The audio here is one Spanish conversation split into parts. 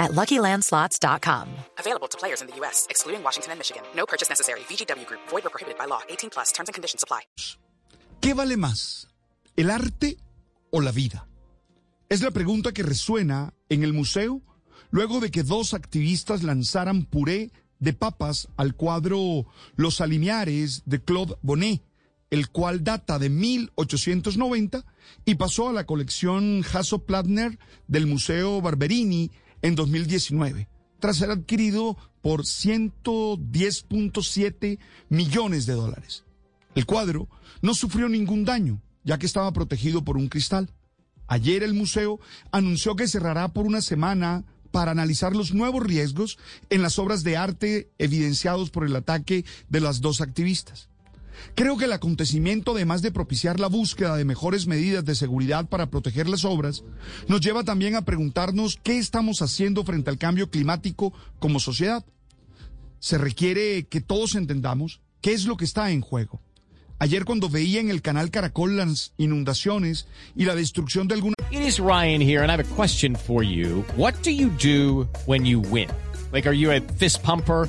at LuckyLandSlots.com. Available to players in the U.S., excluding Washington and Michigan. No purchase necessary. VGW Group. Void or prohibited by law. 18 plus. Terms and conditions apply. ¿Qué vale más, el arte o la vida? Es la pregunta que resuena en el museo luego de que dos activistas lanzaran puré de papas al cuadro Los Alineares de Claude Bonnet, el cual data de 1890 y pasó a la colección Hasso-Plattner del Museo Barberini en 2019, tras ser adquirido por 110.7 millones de dólares. El cuadro no sufrió ningún daño, ya que estaba protegido por un cristal. Ayer el museo anunció que cerrará por una semana para analizar los nuevos riesgos en las obras de arte evidenciados por el ataque de las dos activistas. Creo que el acontecimiento, además de propiciar la búsqueda de mejores medidas de seguridad para proteger las obras, nos lleva también a preguntarnos qué estamos haciendo frente al cambio climático como sociedad. Se requiere que todos entendamos qué es lo que está en juego. Ayer cuando veía en el canal Caracol las inundaciones y la destrucción de algunas... It is Ryan here and I have a question for you. What do you do when you win? Like, are you a fist pumper?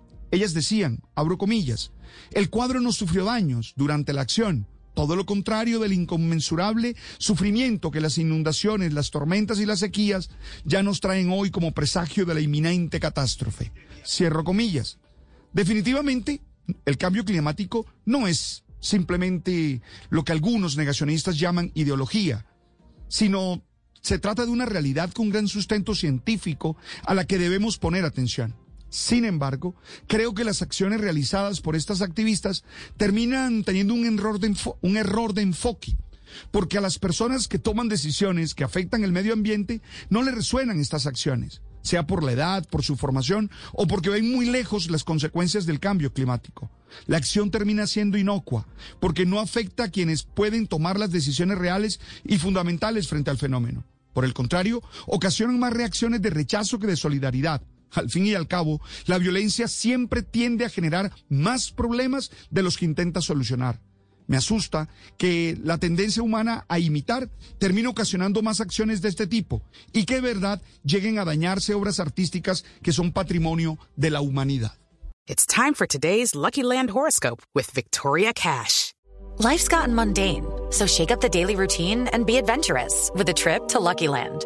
Ellas decían, abro comillas, el cuadro no sufrió daños durante la acción, todo lo contrario del inconmensurable sufrimiento que las inundaciones, las tormentas y las sequías ya nos traen hoy como presagio de la inminente catástrofe. Cierro comillas. Definitivamente, el cambio climático no es simplemente lo que algunos negacionistas llaman ideología, sino se trata de una realidad con gran sustento científico a la que debemos poner atención. Sin embargo, creo que las acciones realizadas por estas activistas terminan teniendo un error de, un error de enfoque. Porque a las personas que toman decisiones que afectan el medio ambiente no les resuenan estas acciones, sea por la edad, por su formación o porque ven muy lejos las consecuencias del cambio climático. La acción termina siendo inocua porque no afecta a quienes pueden tomar las decisiones reales y fundamentales frente al fenómeno. Por el contrario, ocasionan más reacciones de rechazo que de solidaridad. Al fin y al cabo, la violencia siempre tiende a generar más problemas de los que intenta solucionar. Me asusta que la tendencia humana a imitar termine ocasionando más acciones de este tipo y que de verdad lleguen a dañarse obras artísticas que son patrimonio de la humanidad. It's time for today's Lucky Land horoscope with Victoria Cash. Life's gotten mundane, so shake up the daily routine and be adventurous with a trip to Lucky Land.